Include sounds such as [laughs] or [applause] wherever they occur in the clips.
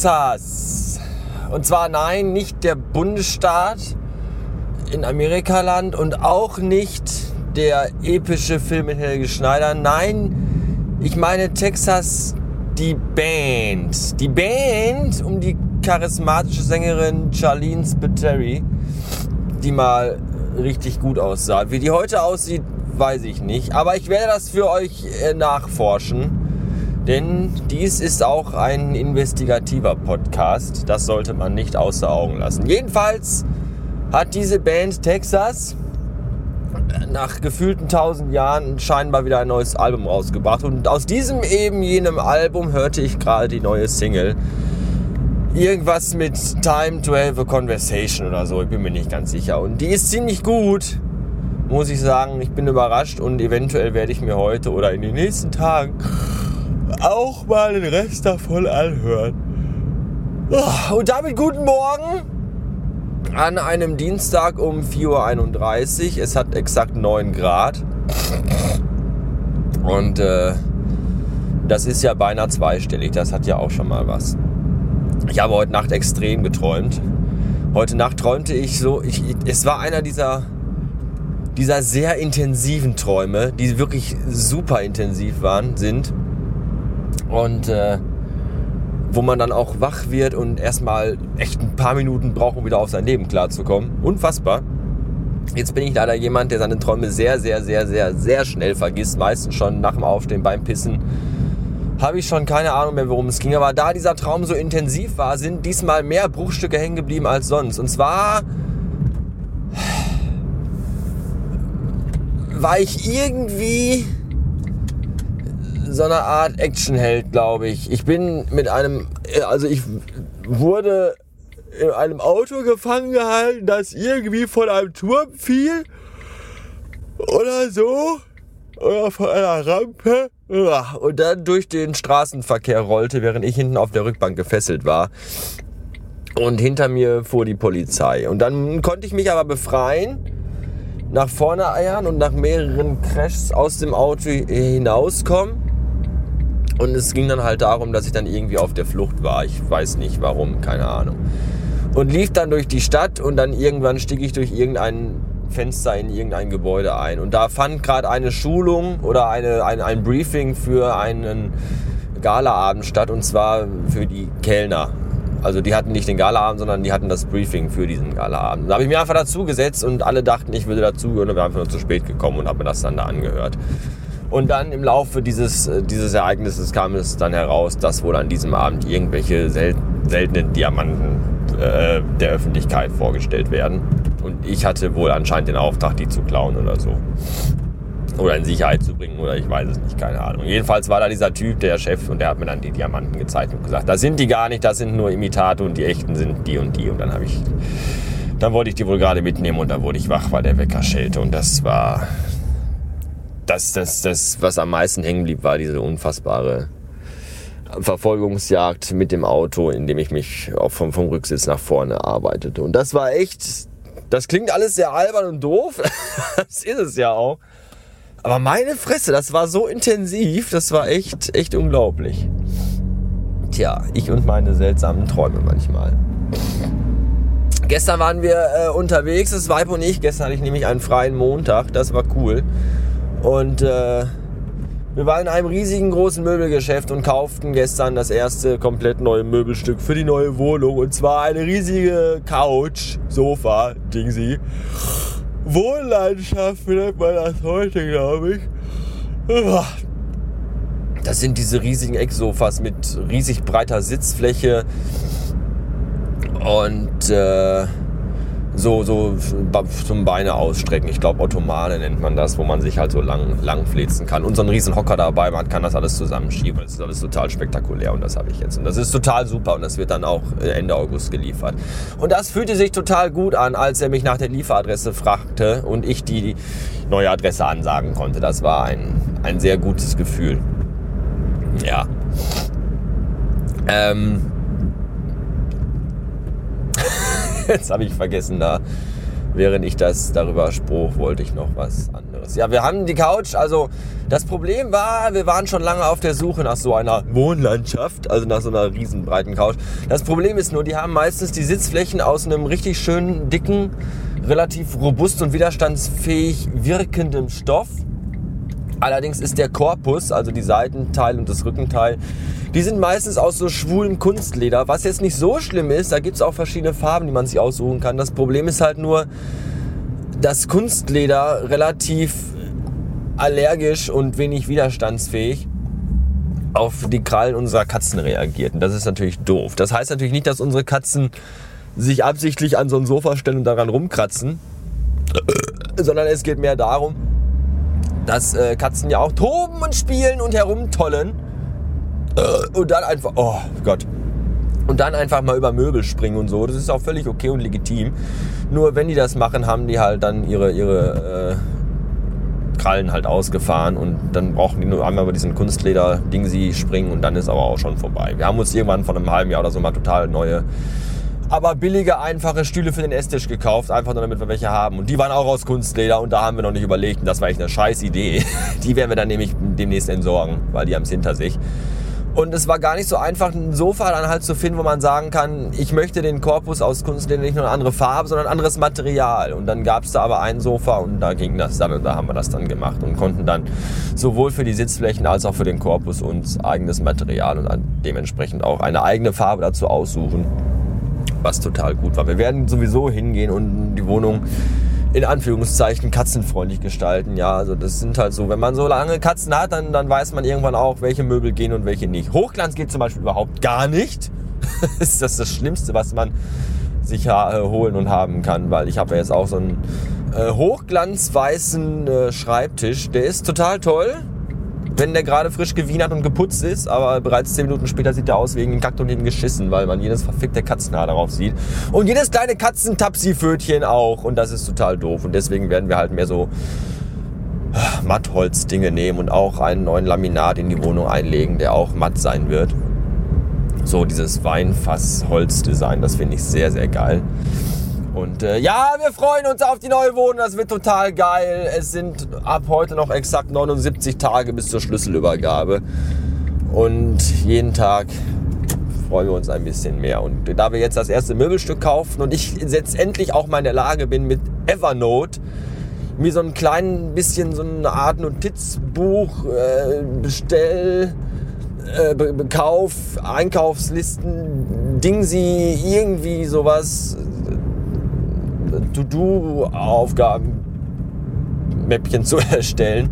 Texas. Und zwar nein, nicht der Bundesstaat in Amerikaland und auch nicht der epische Film mit Helge Schneider. Nein, ich meine Texas, die Band. Die Band um die charismatische Sängerin Charlene Spiteri, die mal richtig gut aussah. Wie die heute aussieht, weiß ich nicht. Aber ich werde das für euch äh, nachforschen. Denn dies ist auch ein investigativer Podcast. Das sollte man nicht außer Augen lassen. Jedenfalls hat diese Band Texas nach gefühlten tausend Jahren scheinbar wieder ein neues Album rausgebracht. Und aus diesem eben jenem Album hörte ich gerade die neue Single. Irgendwas mit Time to have a Conversation oder so, ich bin mir nicht ganz sicher. Und die ist ziemlich gut, muss ich sagen. Ich bin überrascht und eventuell werde ich mir heute oder in den nächsten Tagen auch mal den Rest davon anhören. Ah, und damit guten Morgen an einem Dienstag um 4.31 Uhr. Es hat exakt 9 Grad. Und äh, das ist ja beinahe zweistellig. Das hat ja auch schon mal was. Ich habe heute Nacht extrem geträumt. Heute Nacht träumte ich so, ich, es war einer dieser, dieser sehr intensiven Träume, die wirklich super intensiv waren, sind. Und äh, wo man dann auch wach wird und erstmal echt ein paar Minuten braucht, um wieder auf sein Leben klarzukommen. Unfassbar. Jetzt bin ich leider jemand, der seine Träume sehr, sehr, sehr, sehr, sehr schnell vergisst. Meistens schon nach dem Aufstehen beim Pissen. Habe ich schon keine Ahnung mehr, worum es ging. Aber da dieser Traum so intensiv war, sind diesmal mehr Bruchstücke hängen geblieben als sonst. Und zwar war ich irgendwie so eine Art Actionheld, glaube ich. Ich bin mit einem, also ich wurde in einem Auto gefangen gehalten, das irgendwie von einem Turm fiel oder so oder von einer Rampe und dann durch den Straßenverkehr rollte, während ich hinten auf der Rückbank gefesselt war. Und hinter mir fuhr die Polizei. Und dann konnte ich mich aber befreien, nach vorne eiern und nach mehreren Crashs aus dem Auto hinauskommen und es ging dann halt darum, dass ich dann irgendwie auf der Flucht war. Ich weiß nicht warum, keine Ahnung. Und lief dann durch die Stadt und dann irgendwann stieg ich durch irgendein Fenster in irgendein Gebäude ein. Und da fand gerade eine Schulung oder eine, ein, ein Briefing für einen Galaabend statt und zwar für die Kellner. Also die hatten nicht den Galaabend, sondern die hatten das Briefing für diesen Galaabend. Da habe ich mir einfach dazu gesetzt und alle dachten, ich würde dazugehören und bin einfach nur zu spät gekommen und habe mir das dann da angehört. Und dann im Laufe dieses, äh, dieses Ereignisses kam es dann heraus, dass wohl an diesem Abend irgendwelche sel seltenen Diamanten äh, der Öffentlichkeit vorgestellt werden. Und ich hatte wohl anscheinend den Auftrag, die zu klauen oder so. Oder in Sicherheit zu bringen oder ich weiß es nicht, keine Ahnung. Jedenfalls war da dieser Typ, der Chef, und der hat mir dann die Diamanten gezeigt und gesagt, das sind die gar nicht, das sind nur Imitate und die echten sind die und die. Und dann habe ich, dann wollte ich die wohl gerade mitnehmen und dann wurde ich wach, weil der Wecker schellte. Und das war, das, das, das, was am meisten hängen blieb, war diese unfassbare Verfolgungsjagd mit dem Auto, in dem ich mich auch vom, vom Rücksitz nach vorne arbeitete. Und das war echt, das klingt alles sehr albern und doof. [laughs] das ist es ja auch. Aber meine Fresse, das war so intensiv, das war echt, echt unglaublich. Tja, ich und meine seltsamen Träume manchmal. Gestern waren wir äh, unterwegs, das Weib und ich. Gestern hatte ich nämlich einen freien Montag, das war cool. Und äh, wir waren in einem riesigen großen Möbelgeschäft und kauften gestern das erste komplett neue Möbelstück für die neue Wohnung. Und zwar eine riesige Couch, Sofa, Dingsy. Wohnlandschaft nennt man das heute, glaube ich. Das sind diese riesigen Ecksofas mit riesig breiter Sitzfläche und äh, so, so zum Beine ausstrecken. Ich glaube, Ottomane nennt man das, wo man sich halt so lang, lang flitzen kann. Und so einen riesen Hocker dabei, man kann das alles zusammenschieben. Das ist alles total spektakulär und das habe ich jetzt. Und das ist total super und das wird dann auch äh, Ende August geliefert. Und das fühlte sich total gut an, als er mich nach der Lieferadresse fragte und ich die neue Adresse ansagen konnte. Das war ein, ein sehr gutes Gefühl. Ja. Ähm, Jetzt habe ich vergessen, da während ich das darüber spruch, wollte ich noch was anderes. Ja, wir haben die Couch, also das Problem war, wir waren schon lange auf der Suche nach so einer Wohnlandschaft, also nach so einer riesenbreiten Couch. Das Problem ist nur, die haben meistens die Sitzflächen aus einem richtig schönen, dicken, relativ robust und widerstandsfähig wirkendem Stoff. Allerdings ist der Korpus, also die Seitenteil und das Rückenteil, die sind meistens aus so schwulem Kunstleder, was jetzt nicht so schlimm ist. Da gibt es auch verschiedene Farben, die man sich aussuchen kann. Das Problem ist halt nur, dass Kunstleder relativ allergisch und wenig widerstandsfähig auf die Krallen unserer Katzen reagiert. Und das ist natürlich doof. Das heißt natürlich nicht, dass unsere Katzen sich absichtlich an so ein Sofa stellen und daran rumkratzen, sondern es geht mehr darum, dass äh, Katzen ja auch toben und spielen und herumtollen äh, und dann einfach, oh Gott. Und dann einfach mal über Möbel springen und so. Das ist auch völlig okay und legitim. Nur wenn die das machen, haben die halt dann ihre, ihre äh, Krallen halt ausgefahren und dann brauchen die nur einmal über diesen Kunstleder-Ding sie springen und dann ist aber auch schon vorbei. Wir haben uns irgendwann vor einem halben Jahr oder so mal total neue aber billige, einfache Stühle für den Esstisch gekauft, einfach nur damit wir welche haben. Und die waren auch aus Kunstleder und da haben wir noch nicht überlegt. Und das war echt eine scheiß Idee. [laughs] Die werden wir dann nämlich demnächst entsorgen, weil die haben es hinter sich. Und es war gar nicht so einfach, ein Sofa dann halt zu finden, wo man sagen kann, ich möchte den Korpus aus Kunstleder nicht nur eine andere Farbe, sondern ein anderes Material. Und dann gab es da aber ein Sofa und da ging das dann und da haben wir das dann gemacht und konnten dann sowohl für die Sitzflächen als auch für den Korpus uns eigenes Material und dementsprechend auch eine eigene Farbe dazu aussuchen, was total gut war. Wir werden sowieso hingehen und die Wohnung in Anführungszeichen katzenfreundlich gestalten. Ja, also das sind halt so, wenn man so lange Katzen hat, dann, dann weiß man irgendwann auch, welche Möbel gehen und welche nicht. Hochglanz geht zum Beispiel überhaupt gar nicht. [laughs] das ist das, das Schlimmste, was man sich äh, holen und haben kann, weil ich habe ja jetzt auch so einen äh, hochglanzweißen äh, Schreibtisch. Der ist total toll wenn der gerade frisch gewienert und geputzt ist, aber bereits 10 Minuten später sieht er aus wegen Kakt und geschissen, weil man jedes verfickte Katzenhaar darauf sieht. Und jedes kleine Katzentapsi-Fötchen auch. Und das ist total doof. Und deswegen werden wir halt mehr so Mattholz-Dinge nehmen und auch einen neuen Laminat in die Wohnung einlegen, der auch matt sein wird. So dieses Weinfass-Holz-Design, das finde ich sehr, sehr geil. Und äh, ja, wir freuen uns auf die neue Wohnung. Das wird total geil. Es sind ab heute noch exakt 79 Tage bis zur Schlüsselübergabe. Und jeden Tag freuen wir uns ein bisschen mehr. Und da wir jetzt das erste Möbelstück kaufen und ich jetzt endlich auch mal in der Lage bin, mit Evernote mir so ein klein bisschen so eine Art Notizbuch, äh, Bestell, äh, Kauf, Einkaufslisten, Ding sie irgendwie sowas To-Do-Aufgaben Mäppchen [laughs] zu erstellen,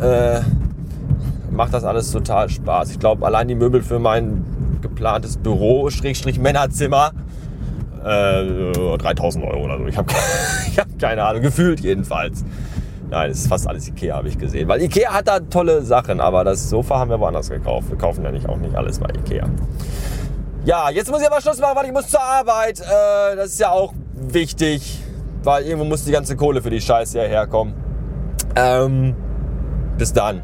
äh, macht das alles total Spaß. Ich glaube, allein die Möbel für mein geplantes Büro, Schrägstrich Männerzimmer, äh, 3000 Euro oder so. Ich habe [laughs] hab keine Ahnung, gefühlt jedenfalls. Nein, es ist fast alles Ikea, habe ich gesehen. Weil Ikea hat da tolle Sachen, aber das Sofa haben wir woanders gekauft. Wir kaufen ja nicht auch nicht alles bei Ikea. Ja, jetzt muss ich aber Schluss machen, weil ich muss zur Arbeit. Äh, das ist ja auch wichtig, weil irgendwo muss die ganze Kohle für die Scheiße herkommen. Ähm, bis dann.